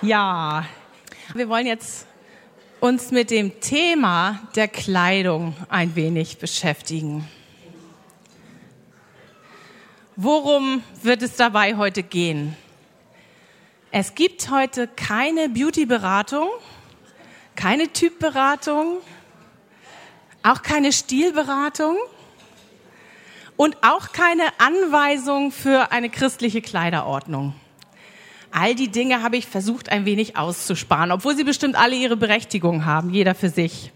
Ja, wir wollen jetzt uns mit dem Thema der Kleidung ein wenig beschäftigen. Worum wird es dabei heute gehen? Es gibt heute keine Beauty-Beratung, keine Typberatung, auch keine Stilberatung und auch keine Anweisung für eine christliche Kleiderordnung. All die Dinge habe ich versucht ein wenig auszusparen, obwohl sie bestimmt alle ihre Berechtigung haben, jeder für sich.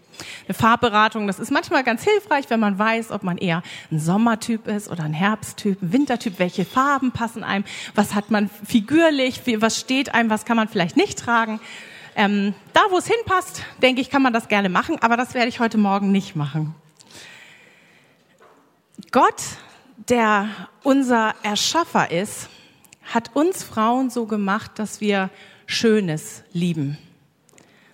Eine Farbberatung, das ist manchmal ganz hilfreich, wenn man weiß, ob man eher ein Sommertyp ist oder ein Herbsttyp, ein Wintertyp, welche Farben passen einem, was hat man figürlich, was steht einem, was kann man vielleicht nicht tragen. Ähm, da, wo es hinpasst, denke ich, kann man das gerne machen, aber das werde ich heute Morgen nicht machen. Gott, der unser Erschaffer ist, hat uns Frauen so gemacht, dass wir Schönes lieben.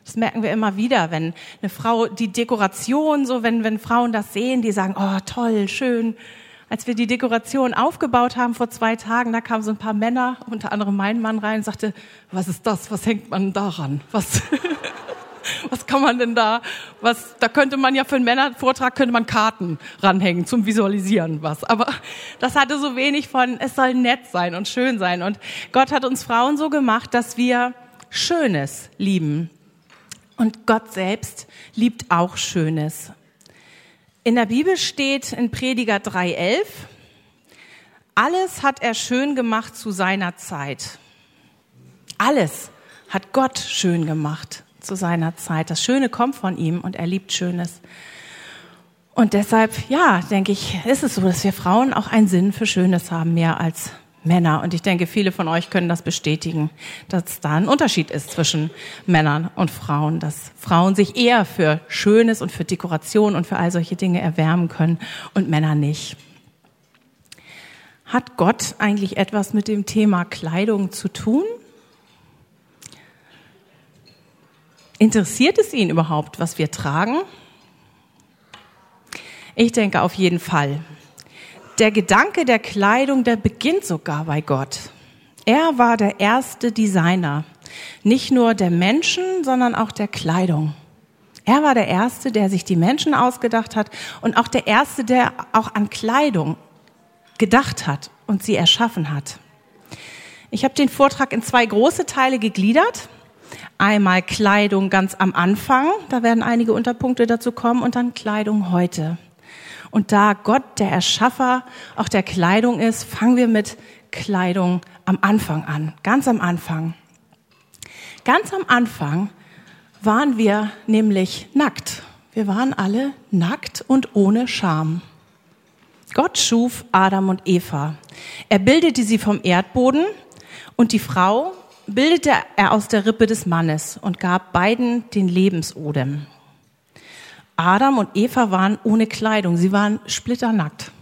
Das merken wir immer wieder, wenn eine Frau die Dekoration, so wenn, wenn Frauen das sehen, die sagen, oh toll, schön. Als wir die Dekoration aufgebaut haben vor zwei Tagen, da kamen so ein paar Männer, unter anderem mein Mann rein, und sagte, was ist das? Was hängt man daran? Was? was kann man denn da, was, da könnte man ja für einen Männervortrag könnte man Karten ranhängen zum Visualisieren was. Aber das hatte so wenig von, es soll nett sein und schön sein. Und Gott hat uns Frauen so gemacht, dass wir Schönes lieben. Und Gott selbst liebt auch Schönes. In der Bibel steht in Prediger 3,11, alles hat er schön gemacht zu seiner Zeit. Alles hat Gott schön gemacht zu seiner Zeit. Das Schöne kommt von ihm und er liebt Schönes. Und deshalb, ja, denke ich, ist es so, dass wir Frauen auch einen Sinn für Schönes haben, mehr als Männer. Und ich denke, viele von euch können das bestätigen, dass da ein Unterschied ist zwischen Männern und Frauen, dass Frauen sich eher für Schönes und für Dekoration und für all solche Dinge erwärmen können und Männer nicht. Hat Gott eigentlich etwas mit dem Thema Kleidung zu tun? Interessiert es ihn überhaupt, was wir tragen? Ich denke auf jeden Fall. Der Gedanke der Kleidung, der beginnt sogar bei Gott. Er war der erste Designer, nicht nur der Menschen, sondern auch der Kleidung. Er war der Erste, der sich die Menschen ausgedacht hat und auch der Erste, der auch an Kleidung gedacht hat und sie erschaffen hat. Ich habe den Vortrag in zwei große Teile gegliedert. Einmal Kleidung ganz am Anfang, da werden einige Unterpunkte dazu kommen, und dann Kleidung heute. Und da Gott der Erschaffer auch der Kleidung ist, fangen wir mit Kleidung am Anfang an, ganz am Anfang. Ganz am Anfang waren wir nämlich nackt. Wir waren alle nackt und ohne Scham. Gott schuf Adam und Eva. Er bildete sie vom Erdboden und die Frau bildete er aus der Rippe des Mannes und gab beiden den Lebensodem. Adam und Eva waren ohne Kleidung, sie waren splitternackt.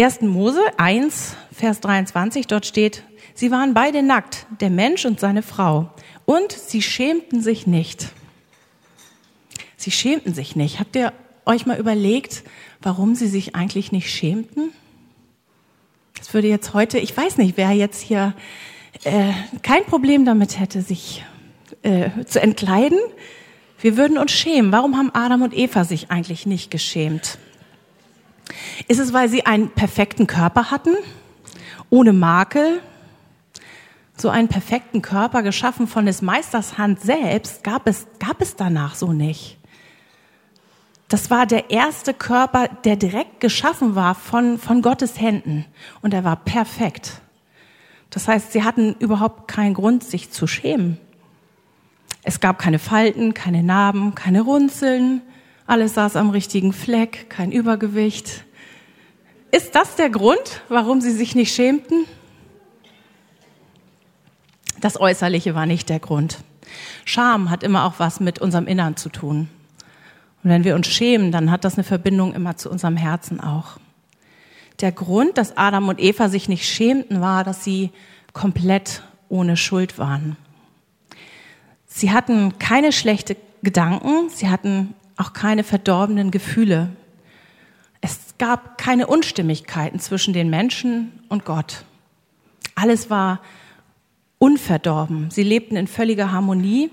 1. Mose 1, Vers 23, dort steht, sie waren beide nackt, der Mensch und seine Frau, und sie schämten sich nicht. Sie schämten sich nicht. Habt ihr euch mal überlegt, warum sie sich eigentlich nicht schämten? Das würde jetzt heute, ich weiß nicht, wer jetzt hier äh, kein Problem damit hätte, sich äh, zu entkleiden. Wir würden uns schämen. Warum haben Adam und Eva sich eigentlich nicht geschämt? Ist es, weil sie einen perfekten Körper hatten, ohne Makel? So einen perfekten Körper, geschaffen von des Meisters Hand selbst, gab es, gab es danach so nicht. Das war der erste Körper, der direkt geschaffen war von, von Gottes Händen. Und er war perfekt. Das heißt, sie hatten überhaupt keinen Grund, sich zu schämen. Es gab keine Falten, keine Narben, keine Runzeln. Alles saß am richtigen Fleck, kein Übergewicht. Ist das der Grund, warum sie sich nicht schämten? Das Äußerliche war nicht der Grund. Scham hat immer auch was mit unserem Innern zu tun. Und wenn wir uns schämen, dann hat das eine Verbindung immer zu unserem Herzen auch. Der Grund, dass Adam und Eva sich nicht schämten, war, dass sie komplett ohne Schuld waren. Sie hatten keine schlechten Gedanken, sie hatten auch keine verdorbenen Gefühle. Es gab keine Unstimmigkeiten zwischen den Menschen und Gott. Alles war unverdorben. Sie lebten in völliger Harmonie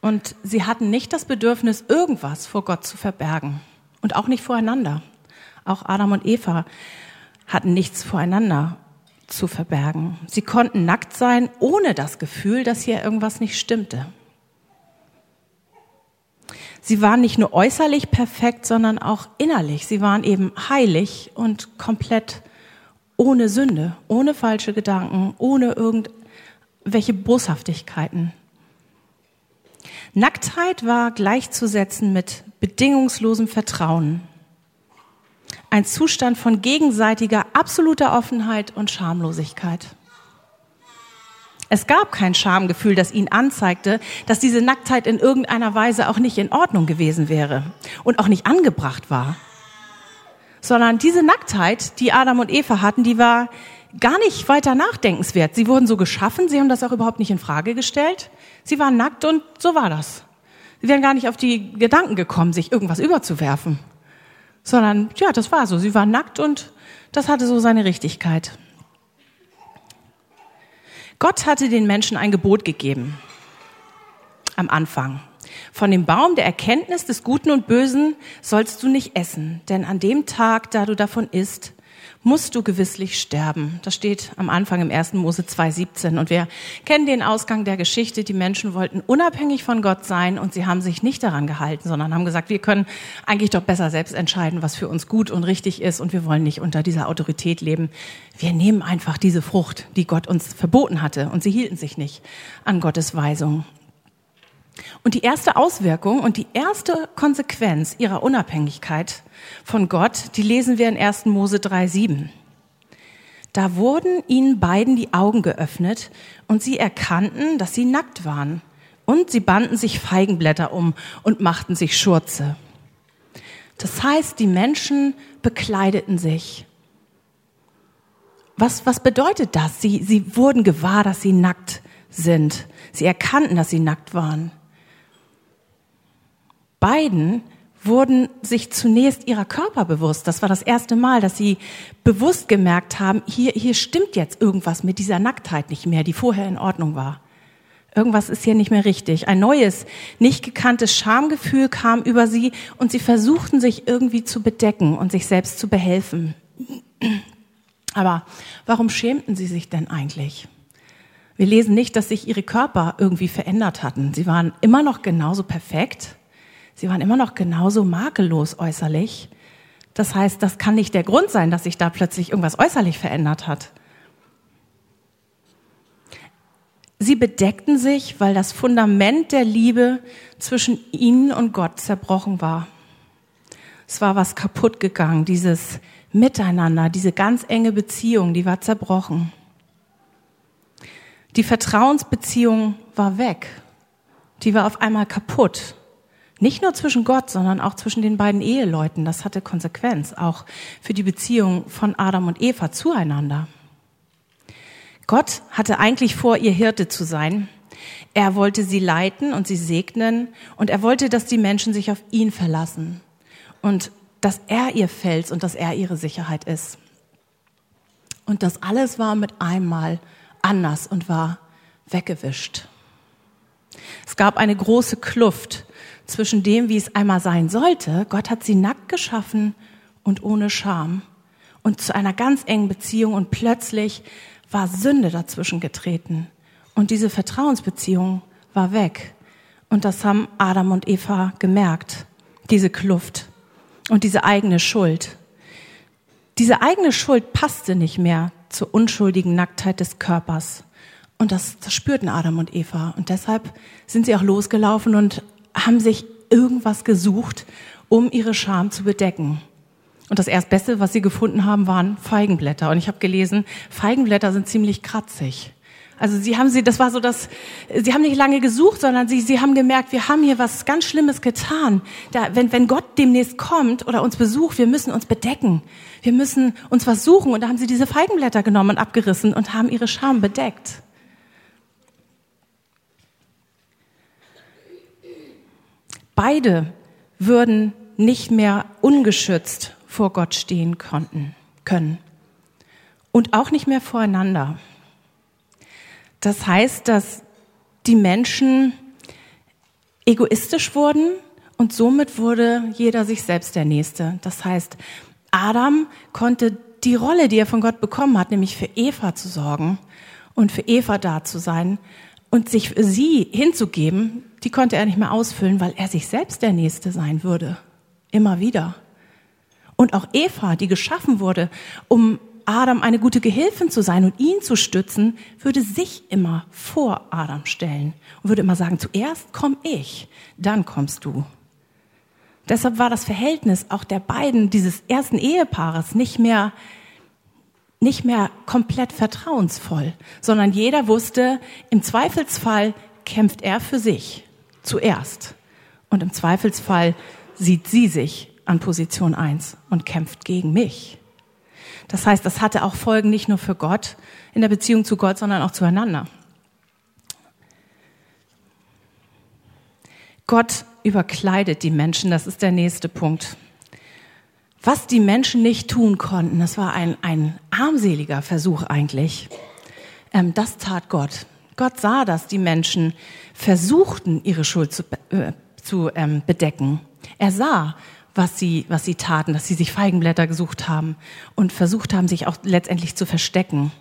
und sie hatten nicht das Bedürfnis, irgendwas vor Gott zu verbergen und auch nicht voreinander. Auch Adam und Eva hatten nichts voreinander zu verbergen. Sie konnten nackt sein, ohne das Gefühl, dass hier irgendwas nicht stimmte. Sie waren nicht nur äußerlich perfekt, sondern auch innerlich. Sie waren eben heilig und komplett ohne Sünde, ohne falsche Gedanken, ohne irgendwelche Boshaftigkeiten. Nacktheit war gleichzusetzen mit bedingungslosem Vertrauen. Ein Zustand von gegenseitiger absoluter Offenheit und Schamlosigkeit. Es gab kein Schamgefühl, das ihn anzeigte, dass diese Nacktheit in irgendeiner Weise auch nicht in Ordnung gewesen wäre und auch nicht angebracht war. Sondern diese Nacktheit, die Adam und Eva hatten, die war gar nicht weiter nachdenkenswert. Sie wurden so geschaffen, sie haben das auch überhaupt nicht in Frage gestellt. Sie waren nackt und so war das. Sie wären gar nicht auf die Gedanken gekommen, sich irgendwas überzuwerfen sondern ja, das war so. Sie war nackt und das hatte so seine Richtigkeit. Gott hatte den Menschen ein Gebot gegeben am Anfang. Von dem Baum der Erkenntnis des Guten und Bösen sollst du nicht essen, denn an dem Tag, da du davon isst, musst du gewisslich sterben. Das steht am Anfang im 1. Mose 2,17. Und wir kennen den Ausgang der Geschichte. Die Menschen wollten unabhängig von Gott sein und sie haben sich nicht daran gehalten, sondern haben gesagt, wir können eigentlich doch besser selbst entscheiden, was für uns gut und richtig ist und wir wollen nicht unter dieser Autorität leben. Wir nehmen einfach diese Frucht, die Gott uns verboten hatte und sie hielten sich nicht an Gottes Weisung. Und die erste Auswirkung und die erste Konsequenz ihrer Unabhängigkeit von Gott, die lesen wir in 1. Mose 3,7. Da wurden ihnen beiden die Augen geöffnet und sie erkannten, dass sie nackt waren. Und sie banden sich Feigenblätter um und machten sich Schurze. Das heißt, die Menschen bekleideten sich. Was, was bedeutet das? Sie, sie wurden gewahr, dass sie nackt sind. Sie erkannten, dass sie nackt waren. Beiden wurden sich zunächst ihrer Körper bewusst. Das war das erste Mal, dass sie bewusst gemerkt haben, hier, hier stimmt jetzt irgendwas mit dieser Nacktheit nicht mehr, die vorher in Ordnung war. Irgendwas ist hier nicht mehr richtig. Ein neues, nicht gekanntes Schamgefühl kam über sie und sie versuchten sich irgendwie zu bedecken und sich selbst zu behelfen. Aber warum schämten sie sich denn eigentlich? Wir lesen nicht, dass sich ihre Körper irgendwie verändert hatten. Sie waren immer noch genauso perfekt Sie waren immer noch genauso makellos äußerlich. Das heißt, das kann nicht der Grund sein, dass sich da plötzlich irgendwas äußerlich verändert hat. Sie bedeckten sich, weil das Fundament der Liebe zwischen ihnen und Gott zerbrochen war. Es war was kaputt gegangen, dieses Miteinander, diese ganz enge Beziehung, die war zerbrochen. Die Vertrauensbeziehung war weg. Die war auf einmal kaputt. Nicht nur zwischen Gott, sondern auch zwischen den beiden Eheleuten. Das hatte Konsequenz, auch für die Beziehung von Adam und Eva zueinander. Gott hatte eigentlich vor, ihr Hirte zu sein. Er wollte sie leiten und sie segnen und er wollte, dass die Menschen sich auf ihn verlassen und dass er ihr Fels und dass er ihre Sicherheit ist. Und das alles war mit einmal anders und war weggewischt. Es gab eine große Kluft zwischen dem, wie es einmal sein sollte. Gott hat sie nackt geschaffen und ohne Scham und zu einer ganz engen Beziehung und plötzlich war Sünde dazwischen getreten und diese Vertrauensbeziehung war weg. Und das haben Adam und Eva gemerkt, diese Kluft und diese eigene Schuld. Diese eigene Schuld passte nicht mehr zur unschuldigen Nacktheit des Körpers. Und das, das spürten Adam und Eva. Und deshalb sind sie auch losgelaufen und haben sich irgendwas gesucht, um ihre Scham zu bedecken. Und das Erstbeste, was sie gefunden haben, waren Feigenblätter. Und ich habe gelesen, Feigenblätter sind ziemlich kratzig. Also sie haben sie, das war so das, sie haben nicht lange gesucht, sondern sie, sie haben gemerkt, wir haben hier was ganz Schlimmes getan. Da, wenn, wenn Gott demnächst kommt oder uns besucht, wir müssen uns bedecken. Wir müssen uns was suchen. Und da haben sie diese Feigenblätter genommen und abgerissen und haben ihre Scham bedeckt. Beide würden nicht mehr ungeschützt vor Gott stehen konnten, können. Und auch nicht mehr voreinander. Das heißt, dass die Menschen egoistisch wurden und somit wurde jeder sich selbst der Nächste. Das heißt, Adam konnte die Rolle, die er von Gott bekommen hat, nämlich für Eva zu sorgen und für Eva da zu sein und sich für sie hinzugeben, die konnte er nicht mehr ausfüllen, weil er sich selbst der Nächste sein würde. Immer wieder. Und auch Eva, die geschaffen wurde, um Adam eine gute Gehilfin zu sein und ihn zu stützen, würde sich immer vor Adam stellen und würde immer sagen, zuerst komm ich, dann kommst du. Deshalb war das Verhältnis auch der beiden, dieses ersten Ehepaares, nicht mehr, nicht mehr komplett vertrauensvoll, sondern jeder wusste, im Zweifelsfall kämpft er für sich zuerst. Und im Zweifelsfall sieht sie sich an Position eins und kämpft gegen mich. Das heißt, das hatte auch Folgen nicht nur für Gott in der Beziehung zu Gott, sondern auch zueinander. Gott überkleidet die Menschen, das ist der nächste Punkt. Was die Menschen nicht tun konnten, das war ein, ein armseliger Versuch eigentlich. Ähm, das tat Gott. Gott sah, dass die Menschen versuchten, ihre Schuld zu, äh, zu ähm, bedecken. Er sah, was sie, was sie taten, dass sie sich Feigenblätter gesucht haben und versucht haben, sich auch letztendlich zu verstecken.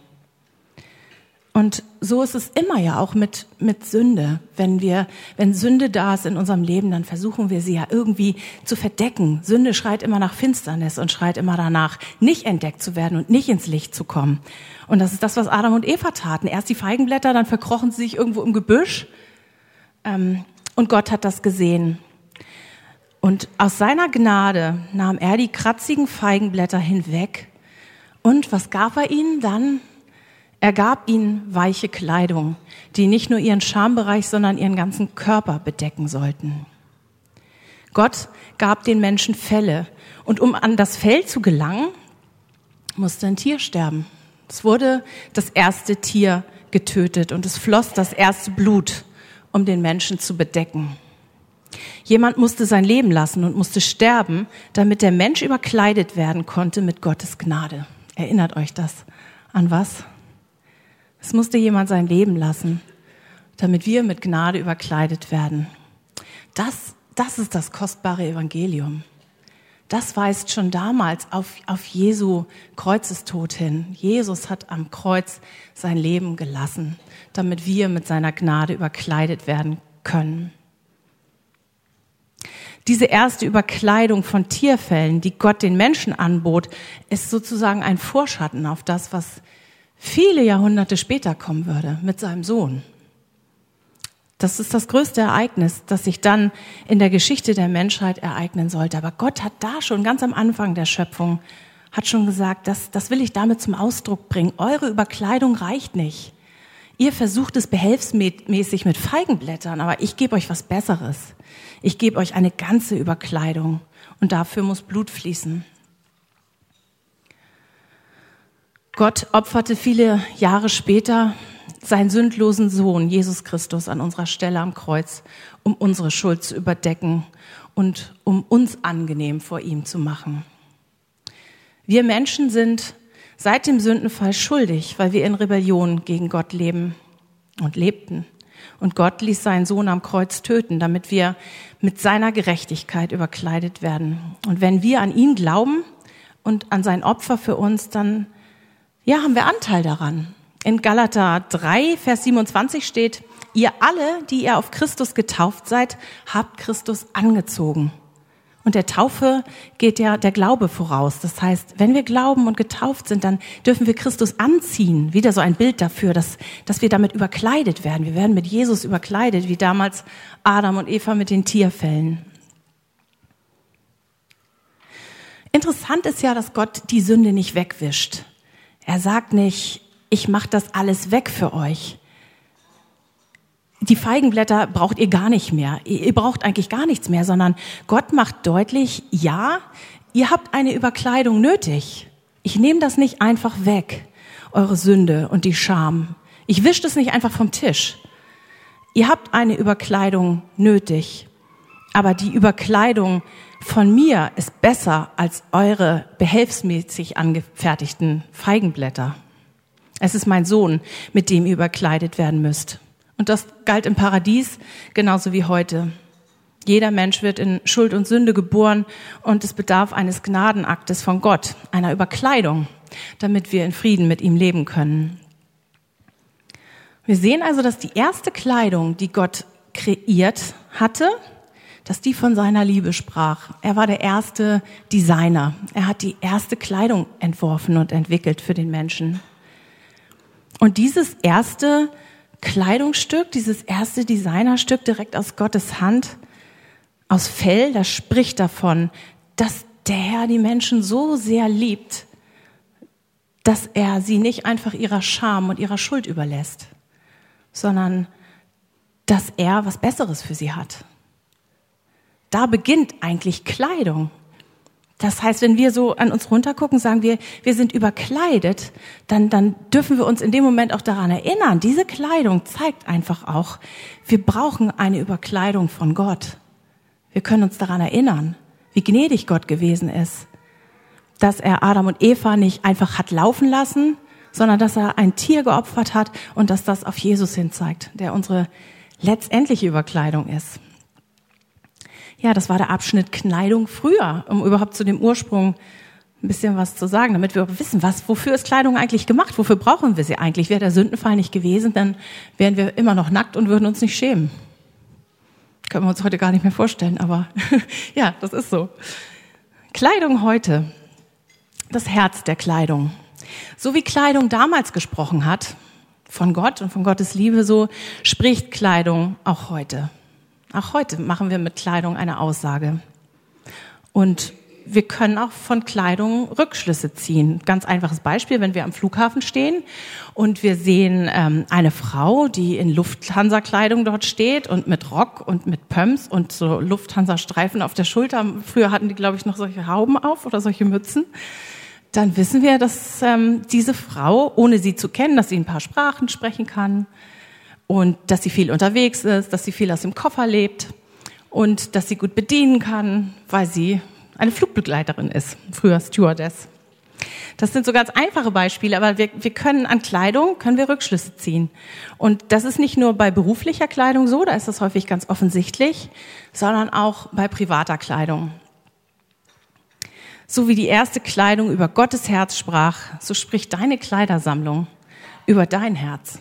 Und so ist es immer ja auch mit, mit Sünde. Wenn wir, wenn Sünde da ist in unserem Leben, dann versuchen wir sie ja irgendwie zu verdecken. Sünde schreit immer nach Finsternis und schreit immer danach, nicht entdeckt zu werden und nicht ins Licht zu kommen. Und das ist das, was Adam und Eva taten. Erst die Feigenblätter, dann verkrochen sie sich irgendwo im Gebüsch. Ähm, und Gott hat das gesehen. Und aus seiner Gnade nahm er die kratzigen Feigenblätter hinweg. Und was gab er ihnen dann? Er gab ihnen weiche Kleidung, die nicht nur ihren Schambereich, sondern ihren ganzen Körper bedecken sollten. Gott gab den Menschen Felle. Und um an das Fell zu gelangen, musste ein Tier sterben. Es wurde das erste Tier getötet und es floss das erste Blut, um den Menschen zu bedecken. Jemand musste sein Leben lassen und musste sterben, damit der Mensch überkleidet werden konnte mit Gottes Gnade. Erinnert euch das an was? Es musste jemand sein Leben lassen, damit wir mit Gnade überkleidet werden. Das, das ist das kostbare Evangelium. Das weist schon damals auf, auf Jesu Kreuzestod hin. Jesus hat am Kreuz sein Leben gelassen, damit wir mit seiner Gnade überkleidet werden können. Diese erste Überkleidung von Tierfällen, die Gott den Menschen anbot, ist sozusagen ein Vorschatten auf das, was viele Jahrhunderte später kommen würde mit seinem Sohn. Das ist das größte Ereignis, das sich dann in der Geschichte der Menschheit ereignen sollte. Aber Gott hat da schon ganz am Anfang der Schöpfung, hat schon gesagt, das, das will ich damit zum Ausdruck bringen. Eure Überkleidung reicht nicht. Ihr versucht es behelfsmäßig mit Feigenblättern, aber ich gebe euch was Besseres. Ich gebe euch eine ganze Überkleidung und dafür muss Blut fließen. Gott opferte viele Jahre später seinen sündlosen Sohn, Jesus Christus, an unserer Stelle am Kreuz, um unsere Schuld zu überdecken und um uns angenehm vor ihm zu machen. Wir Menschen sind seit dem Sündenfall schuldig, weil wir in Rebellion gegen Gott leben und lebten. Und Gott ließ seinen Sohn am Kreuz töten, damit wir mit seiner Gerechtigkeit überkleidet werden. Und wenn wir an ihn glauben und an sein Opfer für uns, dann ja, haben wir Anteil daran. In Galater 3, Vers 27 steht, ihr alle, die ihr auf Christus getauft seid, habt Christus angezogen. Und der Taufe geht ja der Glaube voraus. Das heißt, wenn wir glauben und getauft sind, dann dürfen wir Christus anziehen. Wieder so ein Bild dafür, dass, dass wir damit überkleidet werden. Wir werden mit Jesus überkleidet, wie damals Adam und Eva mit den Tierfällen. Interessant ist ja, dass Gott die Sünde nicht wegwischt. Er sagt nicht, ich mache das alles weg für euch die Feigenblätter braucht ihr gar nicht mehr. Ihr braucht eigentlich gar nichts mehr, sondern Gott macht deutlich, ja, ihr habt eine Überkleidung nötig. Ich nehme das nicht einfach weg, eure Sünde und die Scham. Ich wische das nicht einfach vom Tisch. Ihr habt eine Überkleidung nötig, aber die Überkleidung von mir ist besser als eure behelfsmäßig angefertigten Feigenblätter. Es ist mein Sohn, mit dem ihr überkleidet werden müsst. Und das galt im Paradies genauso wie heute. Jeder Mensch wird in Schuld und Sünde geboren und es bedarf eines Gnadenaktes von Gott, einer Überkleidung, damit wir in Frieden mit ihm leben können. Wir sehen also, dass die erste Kleidung, die Gott kreiert hatte, dass die von seiner Liebe sprach. Er war der erste Designer. Er hat die erste Kleidung entworfen und entwickelt für den Menschen. Und dieses erste Kleidungsstück, dieses erste Designerstück direkt aus Gottes Hand, aus Fell, das spricht davon, dass der Herr die Menschen so sehr liebt, dass er sie nicht einfach ihrer Scham und ihrer Schuld überlässt, sondern dass er was Besseres für sie hat. Da beginnt eigentlich Kleidung. Das heißt, wenn wir so an uns runtergucken, sagen wir, wir sind überkleidet, dann, dann dürfen wir uns in dem Moment auch daran erinnern. Diese Kleidung zeigt einfach auch, wir brauchen eine Überkleidung von Gott. Wir können uns daran erinnern, wie gnädig Gott gewesen ist, dass er Adam und Eva nicht einfach hat laufen lassen, sondern dass er ein Tier geopfert hat und dass das auf Jesus hin zeigt, der unsere letztendliche Überkleidung ist. Ja, das war der Abschnitt Kleidung früher, um überhaupt zu dem Ursprung ein bisschen was zu sagen, damit wir wissen, was, wofür ist Kleidung eigentlich gemacht? Wofür brauchen wir sie eigentlich? Wäre der Sündenfall nicht gewesen, dann wären wir immer noch nackt und würden uns nicht schämen. Können wir uns heute gar nicht mehr vorstellen, aber ja, das ist so. Kleidung heute, das Herz der Kleidung. So wie Kleidung damals gesprochen hat, von Gott und von Gottes Liebe, so spricht Kleidung auch heute. Auch heute machen wir mit Kleidung eine Aussage. Und wir können auch von Kleidung Rückschlüsse ziehen. Ganz einfaches Beispiel, wenn wir am Flughafen stehen und wir sehen ähm, eine Frau, die in Lufthansa-Kleidung dort steht und mit Rock und mit Pumps und so Lufthansa-Streifen auf der Schulter. Früher hatten die, glaube ich, noch solche Hauben auf oder solche Mützen. Dann wissen wir, dass ähm, diese Frau, ohne sie zu kennen, dass sie ein paar Sprachen sprechen kann und dass sie viel unterwegs ist, dass sie viel aus dem Koffer lebt und dass sie gut bedienen kann, weil sie eine Flugbegleiterin ist, früher Stewardess. Das sind so ganz einfache Beispiele, aber wir, wir können an Kleidung, können wir Rückschlüsse ziehen. Und das ist nicht nur bei beruflicher Kleidung so, da ist das häufig ganz offensichtlich, sondern auch bei privater Kleidung. So wie die erste Kleidung über Gottes Herz sprach, so spricht deine Kleidersammlung über dein Herz.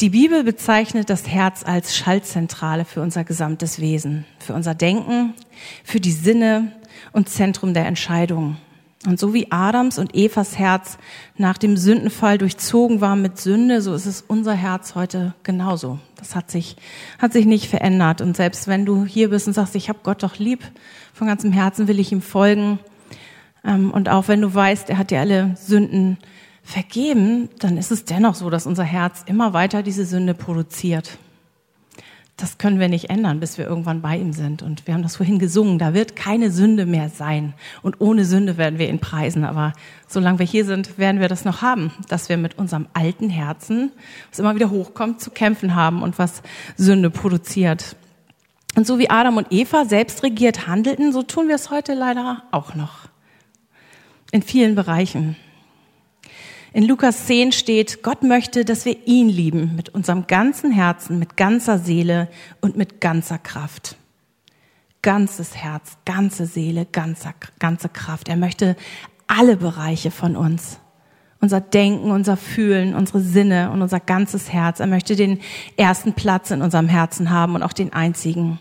Die Bibel bezeichnet das Herz als Schaltzentrale für unser gesamtes Wesen, für unser Denken, für die Sinne und Zentrum der Entscheidungen. Und so wie Adams und Evas Herz nach dem Sündenfall durchzogen war mit Sünde, so ist es unser Herz heute genauso. Das hat sich, hat sich nicht verändert. Und selbst wenn du hier bist und sagst, ich habe Gott doch lieb, von ganzem Herzen will ich ihm folgen. Ähm, und auch wenn du weißt, er hat dir alle Sünden vergeben, dann ist es dennoch so, dass unser Herz immer weiter diese Sünde produziert. Das können wir nicht ändern, bis wir irgendwann bei ihm sind. Und wir haben das vorhin gesungen, da wird keine Sünde mehr sein. Und ohne Sünde werden wir ihn preisen. Aber solange wir hier sind, werden wir das noch haben, dass wir mit unserem alten Herzen, was immer wieder hochkommt, zu kämpfen haben und was Sünde produziert. Und so wie Adam und Eva selbst regiert handelten, so tun wir es heute leider auch noch. In vielen Bereichen. In Lukas 10 steht, Gott möchte, dass wir ihn lieben mit unserem ganzen Herzen, mit ganzer Seele und mit ganzer Kraft. Ganzes Herz, ganze Seele, ganze, ganze Kraft. Er möchte alle Bereiche von uns. Unser Denken, unser Fühlen, unsere Sinne und unser ganzes Herz. Er möchte den ersten Platz in unserem Herzen haben und auch den einzigen.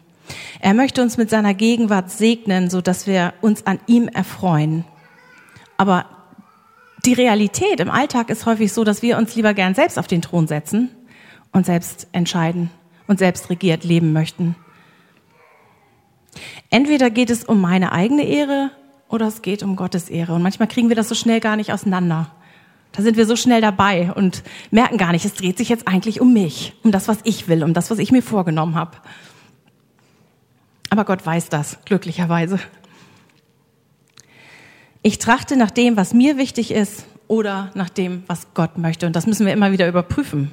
Er möchte uns mit seiner Gegenwart segnen, so dass wir uns an ihm erfreuen. Aber die Realität im Alltag ist häufig so, dass wir uns lieber gern selbst auf den Thron setzen und selbst entscheiden und selbst regiert leben möchten. Entweder geht es um meine eigene Ehre oder es geht um Gottes Ehre. Und manchmal kriegen wir das so schnell gar nicht auseinander. Da sind wir so schnell dabei und merken gar nicht, es dreht sich jetzt eigentlich um mich, um das, was ich will, um das, was ich mir vorgenommen habe. Aber Gott weiß das, glücklicherweise. Ich trachte nach dem, was mir wichtig ist oder nach dem, was Gott möchte. Und das müssen wir immer wieder überprüfen.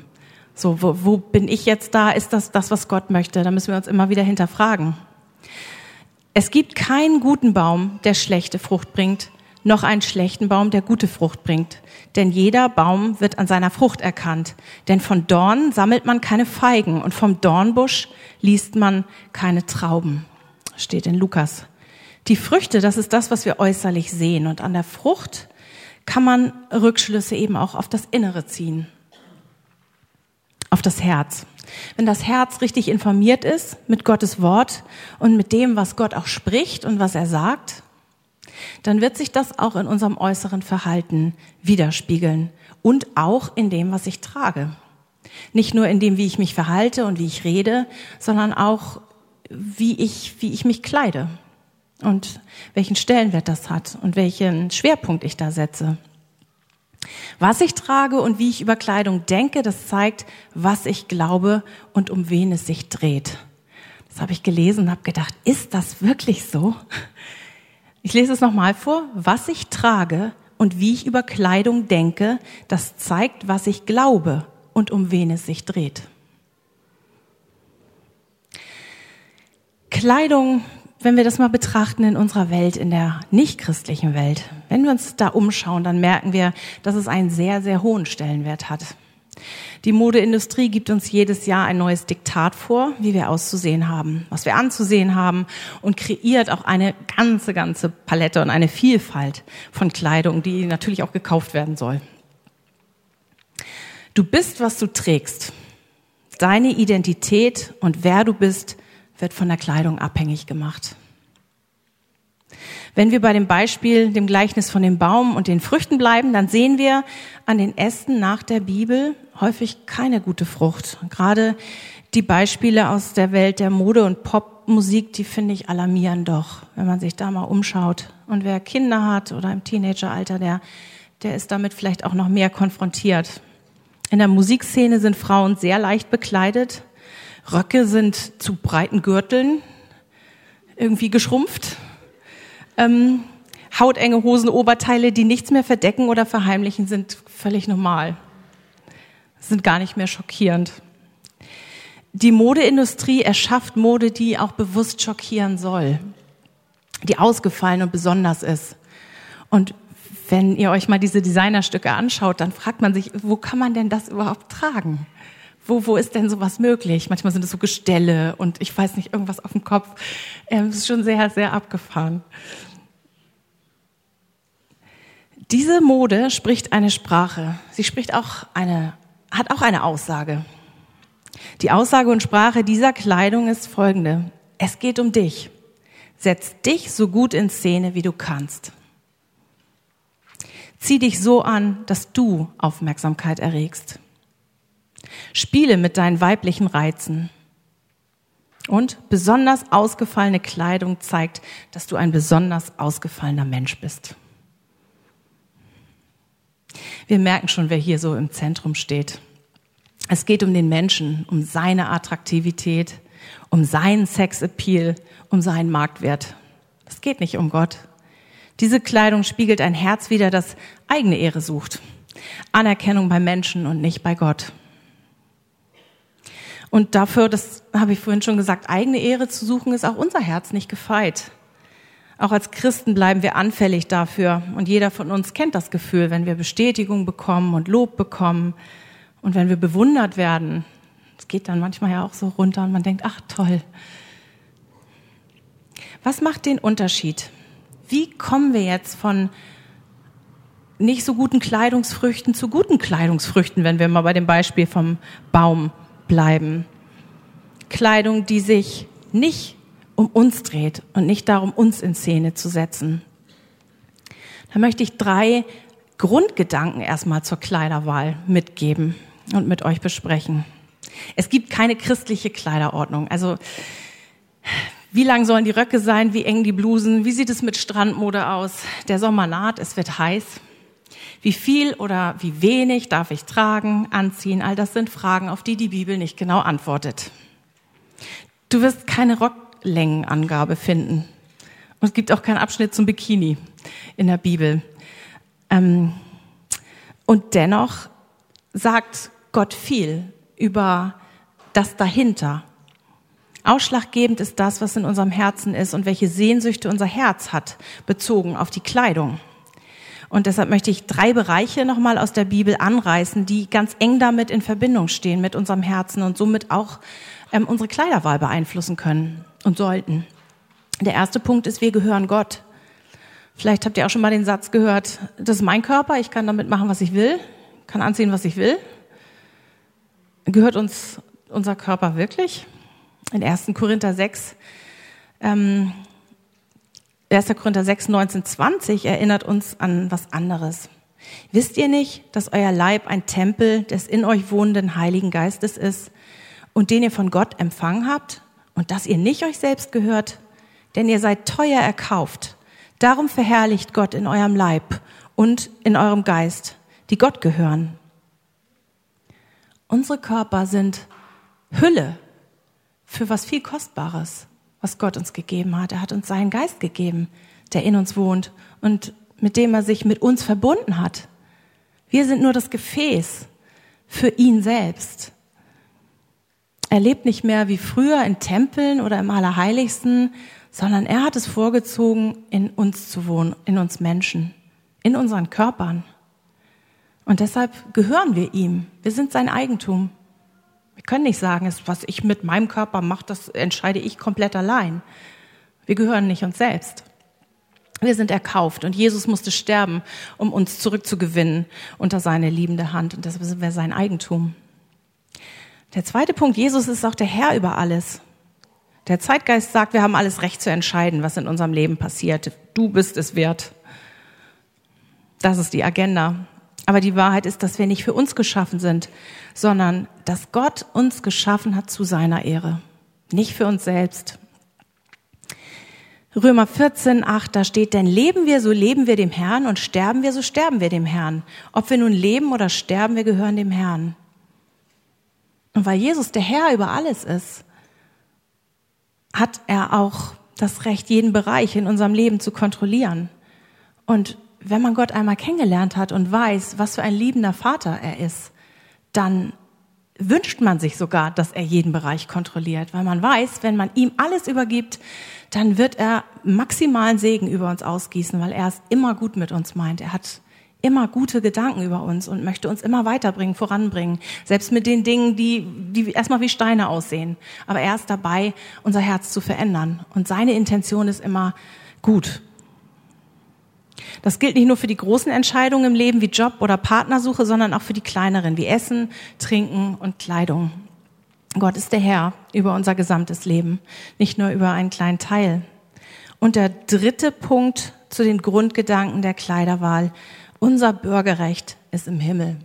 So, wo, wo bin ich jetzt da? Ist das das, was Gott möchte? Da müssen wir uns immer wieder hinterfragen. Es gibt keinen guten Baum, der schlechte Frucht bringt, noch einen schlechten Baum, der gute Frucht bringt. Denn jeder Baum wird an seiner Frucht erkannt. Denn von Dornen sammelt man keine Feigen und vom Dornbusch liest man keine Trauben. Steht in Lukas. Die Früchte, das ist das, was wir äußerlich sehen. Und an der Frucht kann man Rückschlüsse eben auch auf das Innere ziehen. Auf das Herz. Wenn das Herz richtig informiert ist mit Gottes Wort und mit dem, was Gott auch spricht und was er sagt, dann wird sich das auch in unserem äußeren Verhalten widerspiegeln und auch in dem, was ich trage. Nicht nur in dem, wie ich mich verhalte und wie ich rede, sondern auch, wie ich, wie ich mich kleide und welchen Stellenwert das hat und welchen Schwerpunkt ich da setze. Was ich trage und wie ich über Kleidung denke, das zeigt, was ich glaube und um wen es sich dreht. Das habe ich gelesen und habe gedacht, ist das wirklich so? Ich lese es nochmal vor. Was ich trage und wie ich über Kleidung denke, das zeigt, was ich glaube und um wen es sich dreht. Kleidung wenn wir das mal betrachten in unserer Welt, in der nichtchristlichen Welt, wenn wir uns da umschauen, dann merken wir, dass es einen sehr, sehr hohen Stellenwert hat. Die Modeindustrie gibt uns jedes Jahr ein neues Diktat vor, wie wir auszusehen haben, was wir anzusehen haben und kreiert auch eine ganze, ganze Palette und eine Vielfalt von Kleidung, die natürlich auch gekauft werden soll. Du bist, was du trägst. Deine Identität und wer du bist, wird von der Kleidung abhängig gemacht. Wenn wir bei dem Beispiel, dem Gleichnis von dem Baum und den Früchten bleiben, dann sehen wir an den Ästen nach der Bibel häufig keine gute Frucht. Gerade die Beispiele aus der Welt der Mode und Popmusik, die finde ich alarmieren doch, wenn man sich da mal umschaut. Und wer Kinder hat oder im Teenageralter, der, der ist damit vielleicht auch noch mehr konfrontiert. In der Musikszene sind Frauen sehr leicht bekleidet. Röcke sind zu breiten Gürteln irgendwie geschrumpft. Ähm, hautenge Hosen, Oberteile, die nichts mehr verdecken oder verheimlichen, sind völlig normal. Sind gar nicht mehr schockierend. Die Modeindustrie erschafft Mode, die auch bewusst schockieren soll, die ausgefallen und besonders ist. Und wenn ihr euch mal diese Designerstücke anschaut, dann fragt man sich, wo kann man denn das überhaupt tragen? Wo, wo ist denn sowas möglich? Manchmal sind es so Gestelle und ich weiß nicht, irgendwas auf dem Kopf. Ähm, ist schon sehr, sehr abgefahren. Diese Mode spricht eine Sprache. Sie spricht auch eine, hat auch eine Aussage. Die Aussage und Sprache dieser Kleidung ist folgende. Es geht um dich. Setz dich so gut in Szene, wie du kannst. Zieh dich so an, dass du Aufmerksamkeit erregst. Spiele mit deinen weiblichen Reizen. Und besonders ausgefallene Kleidung zeigt, dass du ein besonders ausgefallener Mensch bist. Wir merken schon, wer hier so im Zentrum steht. Es geht um den Menschen, um seine Attraktivität, um seinen Sexappeal, um seinen Marktwert. Es geht nicht um Gott. Diese Kleidung spiegelt ein Herz wider, das eigene Ehre sucht. Anerkennung bei Menschen und nicht bei Gott. Und dafür, das habe ich vorhin schon gesagt, eigene Ehre zu suchen, ist auch unser Herz nicht gefeit. Auch als Christen bleiben wir anfällig dafür. Und jeder von uns kennt das Gefühl, wenn wir Bestätigung bekommen und Lob bekommen und wenn wir bewundert werden. Es geht dann manchmal ja auch so runter und man denkt, ach toll. Was macht den Unterschied? Wie kommen wir jetzt von nicht so guten Kleidungsfrüchten zu guten Kleidungsfrüchten, wenn wir mal bei dem Beispiel vom Baum bleiben. Kleidung, die sich nicht um uns dreht und nicht darum, uns in Szene zu setzen. Da möchte ich drei Grundgedanken erstmal zur Kleiderwahl mitgeben und mit euch besprechen. Es gibt keine christliche Kleiderordnung. Also, wie lang sollen die Röcke sein? Wie eng die Blusen? Wie sieht es mit Strandmode aus? Der Sommer naht, es wird heiß. Wie viel oder wie wenig darf ich tragen, anziehen? All das sind Fragen, auf die die Bibel nicht genau antwortet. Du wirst keine Rocklängenangabe finden. Und es gibt auch keinen Abschnitt zum Bikini in der Bibel. Ähm, und dennoch sagt Gott viel über das dahinter. Ausschlaggebend ist das, was in unserem Herzen ist und welche Sehnsüchte unser Herz hat, bezogen auf die Kleidung. Und deshalb möchte ich drei Bereiche nochmal aus der Bibel anreißen, die ganz eng damit in Verbindung stehen mit unserem Herzen und somit auch ähm, unsere Kleiderwahl beeinflussen können und sollten. Der erste Punkt ist, wir gehören Gott. Vielleicht habt ihr auch schon mal den Satz gehört, das ist mein Körper, ich kann damit machen, was ich will, kann anziehen, was ich will. Gehört uns unser Körper wirklich? In 1. Korinther 6, ähm, 1. Korinther 6, 19, 20 erinnert uns an was anderes. Wisst ihr nicht, dass euer Leib ein Tempel des in euch wohnenden Heiligen Geistes ist und den ihr von Gott empfangen habt und dass ihr nicht euch selbst gehört? Denn ihr seid teuer erkauft. Darum verherrlicht Gott in eurem Leib und in eurem Geist, die Gott gehören. Unsere Körper sind Hülle für was viel Kostbares was Gott uns gegeben hat. Er hat uns seinen Geist gegeben, der in uns wohnt und mit dem er sich mit uns verbunden hat. Wir sind nur das Gefäß für ihn selbst. Er lebt nicht mehr wie früher in Tempeln oder im Allerheiligsten, sondern er hat es vorgezogen, in uns zu wohnen, in uns Menschen, in unseren Körpern. Und deshalb gehören wir ihm. Wir sind sein Eigentum. Wir können nicht sagen, was ich mit meinem Körper mache, das entscheide ich komplett allein. Wir gehören nicht uns selbst. Wir sind erkauft und Jesus musste sterben, um uns zurückzugewinnen unter seine liebende Hand. Und deshalb sind wir sein Eigentum. Der zweite Punkt, Jesus ist auch der Herr über alles. Der Zeitgeist sagt, wir haben alles Recht zu entscheiden, was in unserem Leben passiert. Du bist es wert. Das ist die Agenda. Aber die Wahrheit ist, dass wir nicht für uns geschaffen sind, sondern dass Gott uns geschaffen hat zu seiner Ehre. Nicht für uns selbst. Römer 14, 8, da steht, denn leben wir, so leben wir dem Herrn und sterben wir, so sterben wir dem Herrn. Ob wir nun leben oder sterben, wir gehören dem Herrn. Und weil Jesus der Herr über alles ist, hat er auch das Recht, jeden Bereich in unserem Leben zu kontrollieren. Und wenn man Gott einmal kennengelernt hat und weiß, was für ein liebender Vater er ist, dann wünscht man sich sogar, dass er jeden Bereich kontrolliert, weil man weiß, wenn man ihm alles übergibt, dann wird er maximalen Segen über uns ausgießen, weil er es immer gut mit uns meint. Er hat immer gute Gedanken über uns und möchte uns immer weiterbringen, voranbringen. Selbst mit den Dingen, die, die erstmal wie Steine aussehen. Aber er ist dabei, unser Herz zu verändern. Und seine Intention ist immer gut. Das gilt nicht nur für die großen Entscheidungen im Leben wie Job oder Partnersuche, sondern auch für die kleineren wie Essen, Trinken und Kleidung. Gott ist der Herr über unser gesamtes Leben, nicht nur über einen kleinen Teil. Und der dritte Punkt zu den Grundgedanken der Kleiderwahl. Unser Bürgerrecht ist im Himmel.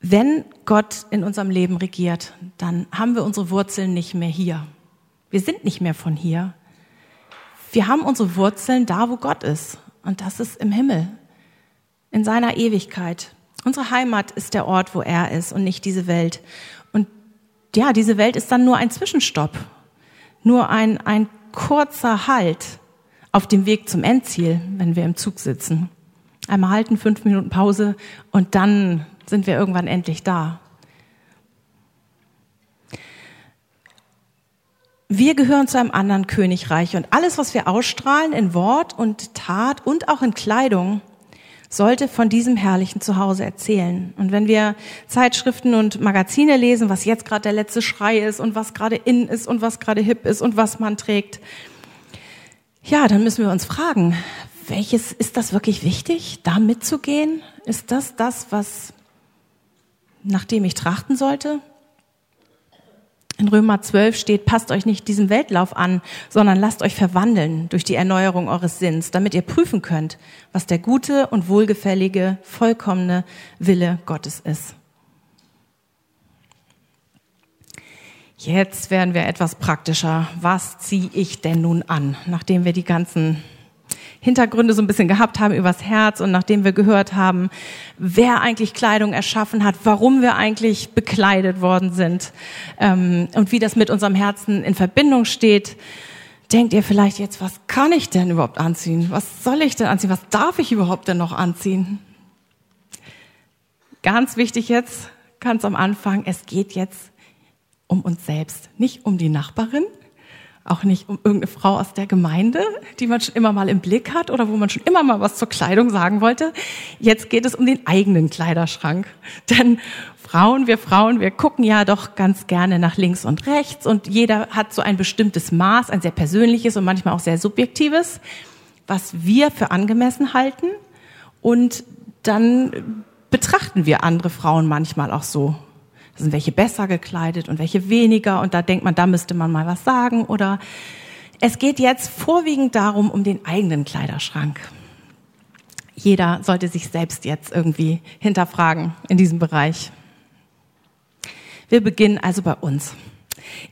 Wenn Gott in unserem Leben regiert, dann haben wir unsere Wurzeln nicht mehr hier. Wir sind nicht mehr von hier. Wir haben unsere Wurzeln da, wo Gott ist. Und das ist im Himmel, in seiner Ewigkeit. Unsere Heimat ist der Ort, wo er ist und nicht diese Welt. Und ja, diese Welt ist dann nur ein Zwischenstopp, nur ein, ein kurzer Halt auf dem Weg zum Endziel, wenn wir im Zug sitzen. Einmal halten, fünf Minuten Pause und dann sind wir irgendwann endlich da. Wir gehören zu einem anderen Königreich und alles, was wir ausstrahlen in Wort und Tat und auch in Kleidung, sollte von diesem herrlichen Zuhause erzählen. Und wenn wir Zeitschriften und Magazine lesen, was jetzt gerade der letzte Schrei ist und was gerade in ist und was gerade hip ist und was man trägt, ja, dann müssen wir uns fragen, welches ist das wirklich wichtig, da mitzugehen? Ist das das, was nach dem ich trachten sollte? In Römer 12 steht, passt euch nicht diesem Weltlauf an, sondern lasst euch verwandeln durch die Erneuerung eures Sinns, damit ihr prüfen könnt, was der gute und wohlgefällige, vollkommene Wille Gottes ist. Jetzt werden wir etwas praktischer. Was ziehe ich denn nun an, nachdem wir die ganzen Hintergründe so ein bisschen gehabt haben übers Herz und nachdem wir gehört haben, wer eigentlich Kleidung erschaffen hat, warum wir eigentlich bekleidet worden sind ähm, und wie das mit unserem Herzen in Verbindung steht, denkt ihr vielleicht jetzt, was kann ich denn überhaupt anziehen? Was soll ich denn anziehen? Was darf ich überhaupt denn noch anziehen? Ganz wichtig jetzt, ganz am Anfang, es geht jetzt um uns selbst, nicht um die Nachbarin, Auch nicht um irgendeine Frau aus der Gemeinde, die man schon immer mal im Blick hat oder wo man schon immer mal was zur Kleidung sagen wollte. Jetzt geht es um den eigenen Kleiderschrank. Denn Frauen, wir Frauen, wir gucken ja doch ganz gerne nach links und rechts und jeder hat so ein bestimmtes Maß, ein sehr persönliches und manchmal auch sehr subjektives, was wir für angemessen halten. Und dann betrachten wir andere Frauen manchmal auch so. Sind welche besser gekleidet und welche weniger und da denkt man, da müsste man mal was sagen oder es geht jetzt vorwiegend darum, um den eigenen Kleiderschrank. Jeder sollte sich selbst jetzt irgendwie hinterfragen in diesem Bereich. Wir beginnen also bei uns.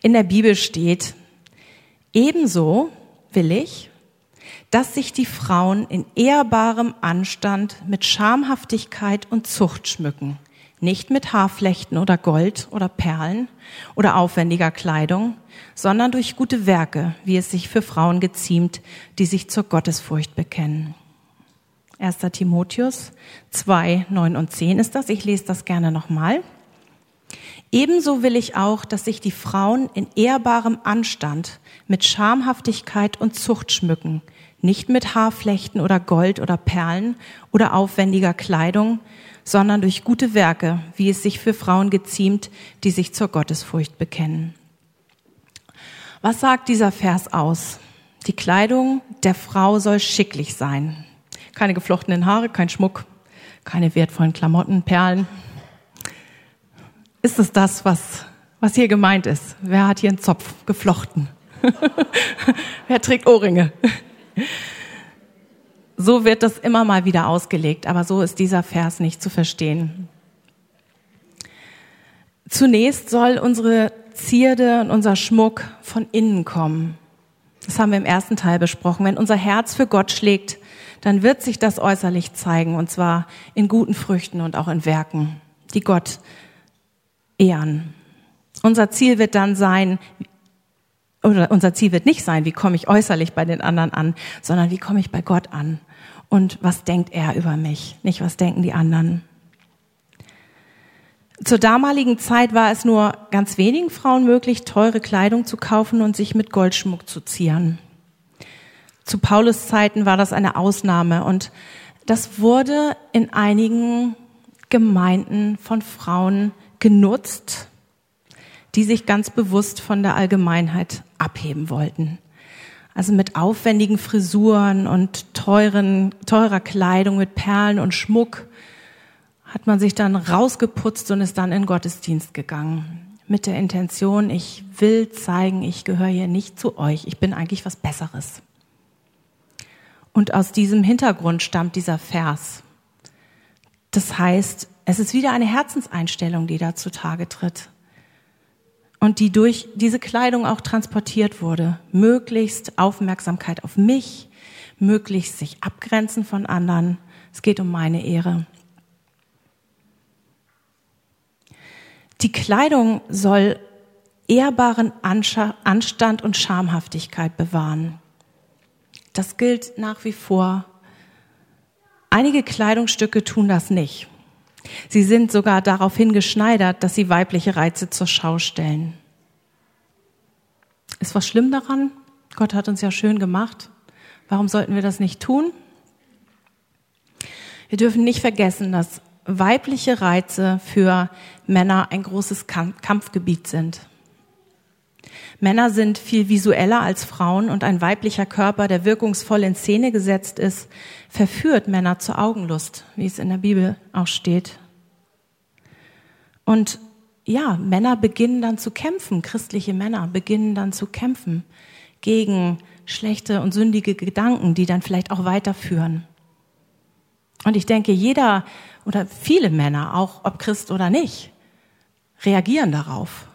In der Bibel steht, ebenso will ich, dass sich die Frauen in ehrbarem Anstand mit Schamhaftigkeit und Zucht schmücken, nicht mit Haarflechten oder Gold oder Perlen oder aufwendiger Kleidung, sondern durch gute Werke, wie es sich für Frauen geziemt, die sich zur Gottesfurcht bekennen. 1. Timotheus 2, 9 und 10 ist das. Ich lese das gerne nochmal. Ebenso will ich auch, dass sich die Frauen in ehrbarem Anstand mit Schamhaftigkeit und Zucht schmücken, nicht mit Haarflechten oder Gold oder Perlen oder aufwendiger Kleidung, sondern durch gute Werke, wie es sich für Frauen geziemt, die sich zur Gottesfurcht bekennen. Was sagt dieser Vers aus? Die Kleidung der Frau soll schicklich sein. Keine geflochtenen Haare, kein Schmuck, keine wertvollen Klamotten, Perlen. Ist es das, was, was hier gemeint ist? Wer hat hier einen Zopf geflochten? Wer trägt Ohrringe? So wird das immer mal wieder ausgelegt, aber so ist dieser Vers nicht zu verstehen. Zunächst soll unsere Zierde und unser Schmuck von innen kommen. Das haben wir im ersten Teil besprochen. Wenn unser Herz für Gott schlägt, dann wird sich das äußerlich zeigen, und zwar in guten Früchten und auch in Werken, die Gott ehren. Unser Ziel wird dann sein, oder unser Ziel wird nicht sein, wie komme ich äußerlich bei den anderen an, sondern wie komme ich bei Gott an und was denkt er über mich, nicht was denken die anderen. Zur damaligen Zeit war es nur ganz wenigen Frauen möglich, teure Kleidung zu kaufen und sich mit Goldschmuck zu zieren. Zu Paulus Zeiten war das eine Ausnahme und das wurde in einigen Gemeinden von Frauen genutzt, die sich ganz bewusst von der Allgemeinheit abheben wollten. Also mit aufwendigen Frisuren und teuren, teurer Kleidung, mit Perlen und Schmuck hat man sich dann rausgeputzt und ist dann in Gottesdienst gegangen. Mit der Intention, ich will zeigen, ich gehöre hier nicht zu euch, ich bin eigentlich was Besseres. Und aus diesem Hintergrund stammt dieser Vers. Das heißt, es ist wieder eine Herzenseinstellung, die da zutage tritt und die durch diese Kleidung auch transportiert wurde. Möglichst Aufmerksamkeit auf mich, möglichst sich abgrenzen von anderen. Es geht um meine Ehre. Die Kleidung soll ehrbaren Anstand und Schamhaftigkeit bewahren. Das gilt nach wie vor. Einige Kleidungsstücke tun das nicht. Sie sind sogar darauf hingeschneidert, dass sie weibliche Reize zur Schau stellen. Ist was schlimm daran? Gott hat uns ja schön gemacht. Warum sollten wir das nicht tun? Wir dürfen nicht vergessen, dass weibliche Reize für Männer ein großes Kampfgebiet sind. Männer sind viel visueller als Frauen und ein weiblicher Körper, der wirkungsvoll in Szene gesetzt ist, verführt Männer zur Augenlust, wie es in der Bibel auch steht. Und ja, Männer beginnen dann zu kämpfen, christliche Männer beginnen dann zu kämpfen gegen schlechte und sündige Gedanken, die dann vielleicht auch weiterführen. Und ich denke, jeder oder viele Männer, auch ob Christ oder nicht, reagieren darauf.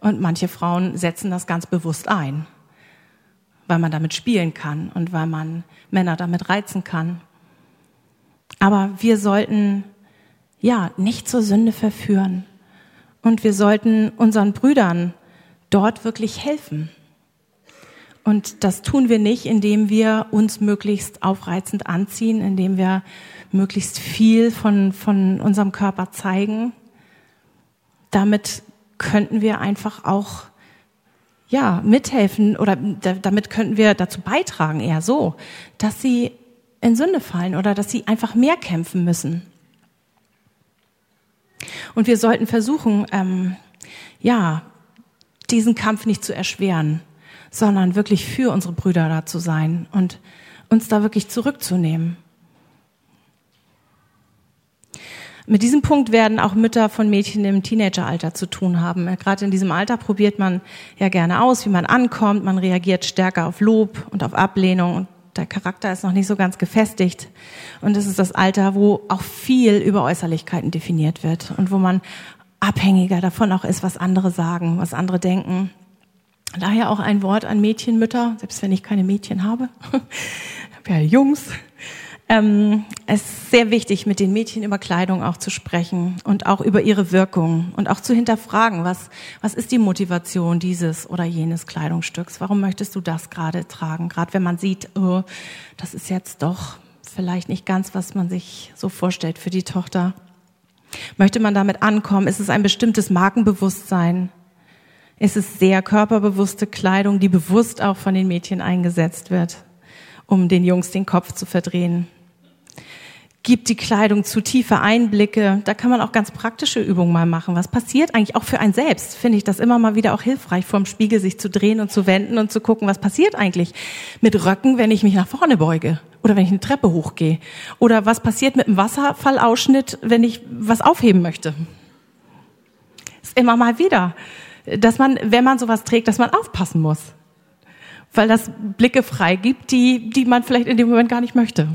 Und manche Frauen setzen das ganz bewusst ein, weil man damit spielen kann und weil man Männer damit reizen kann. Aber wir sollten ja nicht zur Sünde verführen und wir sollten unseren Brüdern dort wirklich helfen. Und das tun wir nicht, indem wir uns möglichst aufreizend anziehen, indem wir möglichst viel von, von unserem Körper zeigen. Damit könnten wir einfach auch ja, mithelfen oder damit könnten wir dazu beitragen, eher so, dass sie in Sünde fallen oder dass sie einfach mehr kämpfen müssen. Und wir sollten versuchen, ähm, ja, diesen Kampf nicht zu erschweren, sondern wirklich für unsere Brüder da zu sein und uns da wirklich zurückzunehmen. Mit diesem Punkt werden auch Mütter von Mädchen im Teenageralter zu tun haben. Gerade in diesem Alter probiert man ja gerne aus, wie man ankommt. Man reagiert stärker auf Lob und auf Ablehnung und der Charakter ist noch nicht so ganz gefestigt. Und es ist das Alter, wo auch viel über Äußerlichkeiten definiert wird und wo man abhängiger davon auch ist, was andere sagen, was andere denken. Daher auch ein Wort an Mädchenmütter, selbst wenn ich keine Mädchen habe. Ich habe ja Jungs. Ähm, es ist sehr wichtig, mit den Mädchen über Kleidung auch zu sprechen und auch über ihre Wirkung und auch zu hinterfragen, was, was ist die Motivation dieses oder jenes Kleidungsstücks? Warum möchtest du das gerade tragen? Gerade wenn man sieht, oh, das ist jetzt doch vielleicht nicht ganz, was man sich so vorstellt für die Tochter. Möchte man damit ankommen? Ist es ein bestimmtes Markenbewusstsein? Ist es sehr körperbewusste Kleidung, die bewusst auch von den Mädchen eingesetzt wird, um den Jungs den Kopf zu verdrehen? Gibt die Kleidung zu tiefe Einblicke. Da kann man auch ganz praktische Übungen mal machen. Was passiert eigentlich auch für ein selbst? Finde ich das immer mal wieder auch hilfreich, vorm Spiegel sich zu drehen und zu wenden und zu gucken, was passiert eigentlich mit Röcken, wenn ich mich nach vorne beuge oder wenn ich eine Treppe hochgehe oder was passiert mit einem Wasserfallausschnitt, wenn ich was aufheben möchte. ist immer mal wieder, dass man, wenn man sowas trägt, dass man aufpassen muss, weil das Blicke frei gibt, die, die man vielleicht in dem Moment gar nicht möchte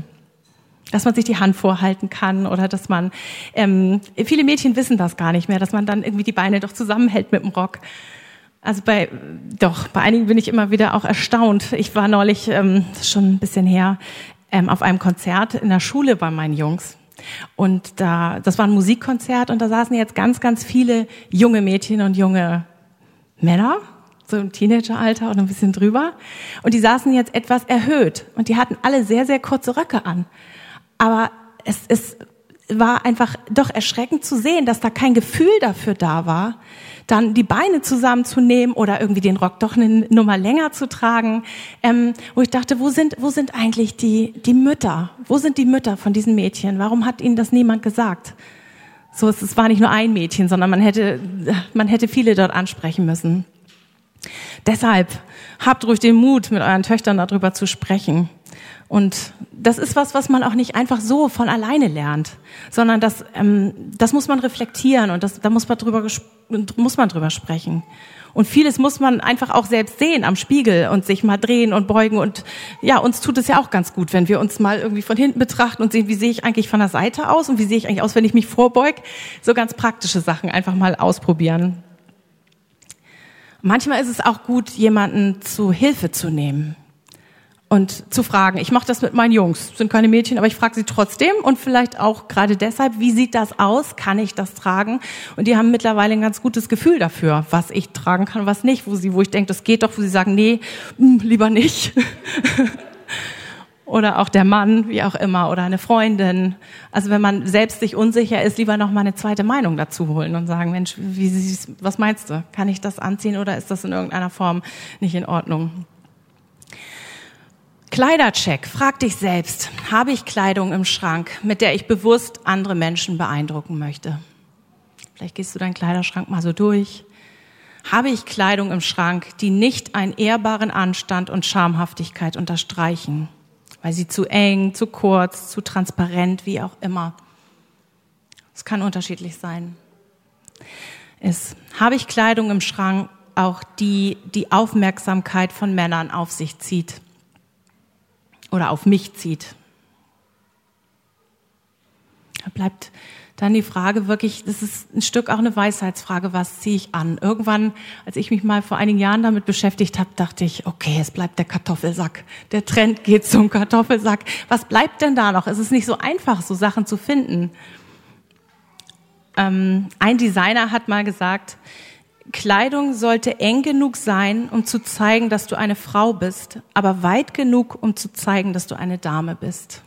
dass man sich die Hand vorhalten kann oder dass man, ähm, viele Mädchen wissen das gar nicht mehr, dass man dann irgendwie die Beine doch zusammenhält mit dem Rock. Also bei, doch, bei einigen bin ich immer wieder auch erstaunt. Ich war neulich, ähm, schon ein bisschen her, ähm, auf einem Konzert in der Schule bei meinen Jungs. Und da, das war ein Musikkonzert und da saßen jetzt ganz, ganz viele junge Mädchen und junge Männer, so im Teenageralter oder ein bisschen drüber. Und die saßen jetzt etwas erhöht und die hatten alle sehr, sehr kurze Röcke an. Aber es, es war einfach doch erschreckend zu sehen, dass da kein Gefühl dafür da war, dann die Beine zusammenzunehmen oder irgendwie den Rock doch eine Nummer länger zu tragen, ähm, wo ich dachte, wo sind, wo sind eigentlich die, die Mütter? Wo sind die Mütter von diesen Mädchen? Warum hat ihnen das niemand gesagt? So, es, es war nicht nur ein Mädchen, sondern man hätte, man hätte viele dort ansprechen müssen. Deshalb habt ruhig den Mut, mit euren Töchtern darüber zu sprechen. Und das ist was, was man auch nicht einfach so von alleine lernt, sondern das, ähm, das muss man reflektieren und das, da muss man drüber, muss man drüber sprechen. Und vieles muss man einfach auch selbst sehen am Spiegel und sich mal drehen und beugen. Und ja, uns tut es ja auch ganz gut, wenn wir uns mal irgendwie von hinten betrachten und sehen, wie sehe ich eigentlich von der Seite aus und wie sehe ich eigentlich aus, wenn ich mich vorbeug. So ganz praktische Sachen einfach mal ausprobieren. Manchmal ist es auch gut, jemanden zu Hilfe zu nehmen und zu fragen. Ich mache das mit meinen Jungs, sind keine Mädchen, aber ich frage sie trotzdem und vielleicht auch gerade deshalb, wie sieht das aus? Kann ich das tragen? Und die haben mittlerweile ein ganz gutes Gefühl dafür, was ich tragen kann, was nicht, wo sie, wo ich denke, das geht doch, wo sie sagen, nee, mh, hm, lieber nicht. oder auch der Mann, wie auch immer, oder eine Freundin. Also wenn man selbst sich unsicher ist, lieber noch mal eine zweite Meinung dazu holen und sagen, Mensch, wie, was meinst du? Kann ich das anziehen oder ist das in irgendeiner Form nicht in Ordnung? Kleidercheck. Frag dich selbst, habe ich Kleidung im Schrank, mit der ich bewusst andere Menschen beeindrucken möchte? Vielleicht gehst du deinen Kleiderschrank mal so durch. Habe ich Kleidung im Schrank, die nicht einen ehrbaren Anstand und Schamhaftigkeit unterstreichen, weil sie zu eng, zu kurz, zu transparent, wie auch immer. Es kann unterschiedlich sein. Ist, habe ich Kleidung im Schrank, auch die die Aufmerksamkeit von Männern auf sich zieht? Oder auf mich zieht. Da bleibt dann die Frage wirklich, das ist ein Stück auch eine Weisheitsfrage, was ziehe ich an? Irgendwann, als ich mich mal vor einigen Jahren damit beschäftigt habe, dachte ich, okay, es bleibt der Kartoffelsack. Der Trend geht zum Kartoffelsack. Was bleibt denn da noch? Es ist nicht so einfach, so Sachen zu finden. Ähm, ein Designer hat mal gesagt, Kleidung sollte eng genug sein, um zu zeigen, dass du eine Frau bist, aber weit genug, um zu zeigen, dass du eine Dame bist.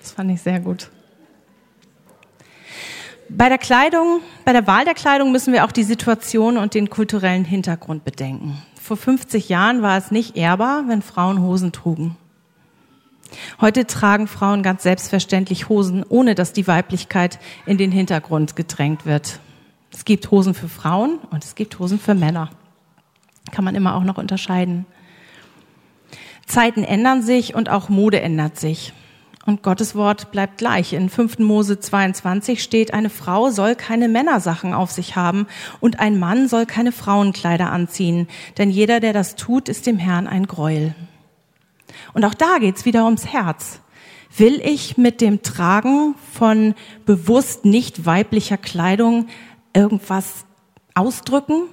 Das fand ich sehr gut. Bei der Kleidung, bei der Wahl der Kleidung müssen wir auch die Situation und den kulturellen Hintergrund bedenken. Vor 50 Jahren war es nicht ehrbar, wenn Frauen Hosen trugen. Heute tragen Frauen ganz selbstverständlich Hosen, ohne dass die Weiblichkeit in den Hintergrund gedrängt wird. Es gibt Hosen für Frauen und es gibt Hosen für Männer. Kann man immer auch noch unterscheiden. Zeiten ändern sich und auch Mode ändert sich. Und Gottes Wort bleibt gleich. In 5. Mose 22 steht, eine Frau soll keine Männersachen auf sich haben und ein Mann soll keine Frauenkleider anziehen, denn jeder, der das tut, ist dem Herrn ein Gräuel. Und auch da geht's wieder ums Herz. Will ich mit dem Tragen von bewusst nicht weiblicher Kleidung irgendwas ausdrücken?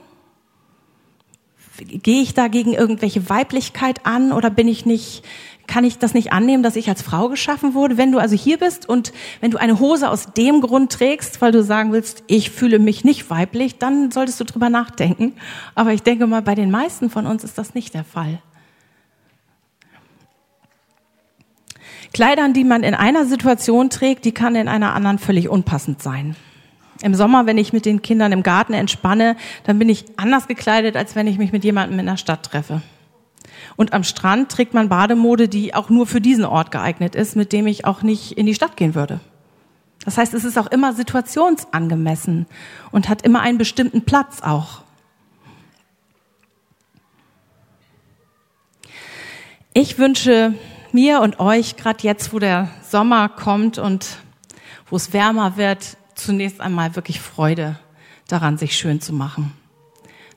Gehe ich da gegen irgendwelche Weiblichkeit an oder bin ich nicht, kann ich das nicht annehmen, dass ich als Frau geschaffen wurde? Wenn du also hier bist und wenn du eine Hose aus dem Grund trägst, weil du sagen willst, ich fühle mich nicht weiblich, dann solltest du drüber nachdenken. Aber ich denke mal, bei den meisten von uns ist das nicht der Fall. Kleidern, die man in einer Situation trägt, die kann in einer anderen völlig unpassend sein. Im Sommer, wenn ich mit den Kindern im Garten entspanne, dann bin ich anders gekleidet, als wenn ich mich mit jemandem in der Stadt treffe. Und am Strand trägt man Bademode, die auch nur für diesen Ort geeignet ist, mit dem ich auch nicht in die Stadt gehen würde. Das heißt, es ist auch immer situationsangemessen und hat immer einen bestimmten Platz auch. Ich wünsche mir und euch, gerade jetzt, wo der Sommer kommt und wo es wärmer wird, zunächst einmal wirklich Freude daran, sich schön zu machen.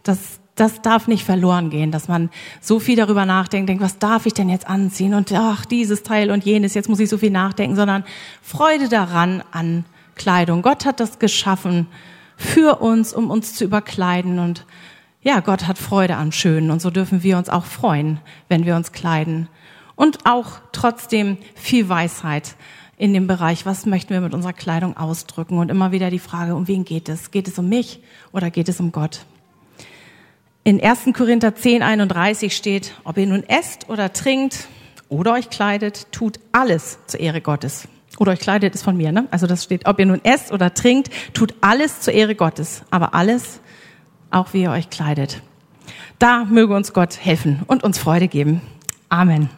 Das, das darf nicht verloren gehen, dass man so viel darüber nachdenkt, denkt, was darf ich denn jetzt anziehen und ach, dieses Teil und jenes, jetzt muss ich so viel nachdenken, sondern Freude daran an Kleidung. Gott hat das geschaffen für uns, um uns zu überkleiden und ja, Gott hat Freude am Schönen und so dürfen wir uns auch freuen, wenn wir uns kleiden. Und auch trotzdem viel Weisheit in dem Bereich, was möchten wir mit unserer Kleidung ausdrücken und immer wieder die Frage, um wen geht es? Geht es um mich oder geht es um Gott? In 1. Korinther 10, 31 steht, ob ihr nun esst oder trinkt oder euch kleidet, tut alles zur Ehre Gottes. Oder euch kleidet ist von mir, ne? Also das steht, ob ihr nun esst oder trinkt, tut alles zur Ehre Gottes. Aber alles, auch wie ihr euch kleidet. Da möge uns Gott helfen und uns Freude geben. Amen.